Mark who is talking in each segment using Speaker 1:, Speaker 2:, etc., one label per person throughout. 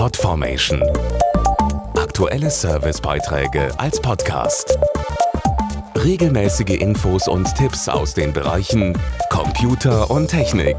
Speaker 1: Podformation. Aktuelle Servicebeiträge als Podcast. Regelmäßige Infos und Tipps aus den Bereichen Computer und Technik.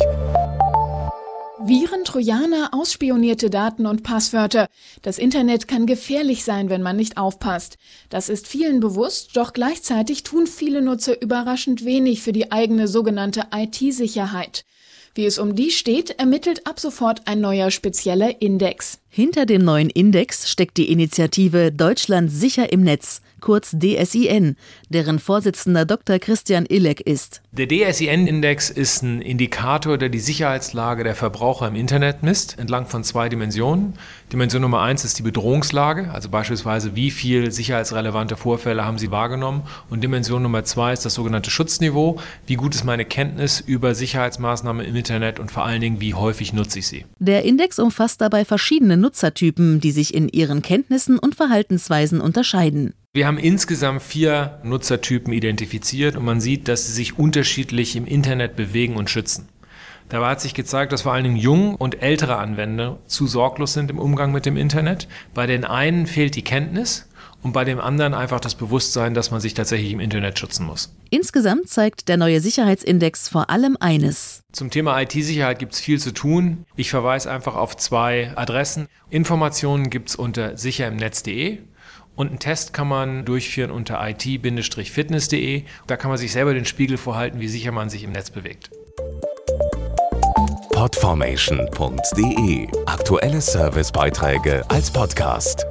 Speaker 2: Viren, Trojaner, ausspionierte Daten und Passwörter. Das Internet kann gefährlich sein, wenn man nicht aufpasst. Das ist vielen bewusst, doch gleichzeitig tun viele Nutzer überraschend wenig für die eigene sogenannte IT-Sicherheit. Wie es um die steht, ermittelt ab sofort ein neuer spezieller Index.
Speaker 3: Hinter dem neuen Index steckt die Initiative Deutschland sicher im Netz, kurz DSIN, deren Vorsitzender Dr. Christian Illek ist.
Speaker 4: Der DSIN-Index ist ein Indikator, der die Sicherheitslage der Verbraucher im Internet misst, entlang von zwei Dimensionen. Dimension Nummer eins ist die Bedrohungslage, also beispielsweise wie viel sicherheitsrelevante Vorfälle haben Sie wahrgenommen. Und Dimension Nummer zwei ist das sogenannte Schutzniveau, wie gut ist meine Kenntnis über Sicherheitsmaßnahmen im Internet und vor allen Dingen, wie häufig nutze ich sie.
Speaker 3: Der Index umfasst dabei verschiedene Nutzertypen, die sich in ihren Kenntnissen und Verhaltensweisen unterscheiden.
Speaker 4: Wir haben insgesamt vier Nutzertypen identifiziert und man sieht, dass sie sich unterschiedlich im Internet bewegen und schützen. Dabei hat sich gezeigt, dass vor allen Dingen junge und ältere Anwender zu sorglos sind im Umgang mit dem Internet. Bei den einen fehlt die Kenntnis und bei dem anderen einfach das Bewusstsein, dass man sich tatsächlich im Internet schützen muss.
Speaker 3: Insgesamt zeigt der neue Sicherheitsindex vor allem eines.
Speaker 4: Zum Thema IT-Sicherheit gibt es viel zu tun. Ich verweise einfach auf zwei Adressen. Informationen gibt es unter sicherimnetz.de und einen Test kann man durchführen unter it-fitness.de. Da kann man sich selber den Spiegel vorhalten, wie sicher man sich im Netz bewegt.
Speaker 1: Podformation.de Aktuelle Servicebeiträge als Podcast.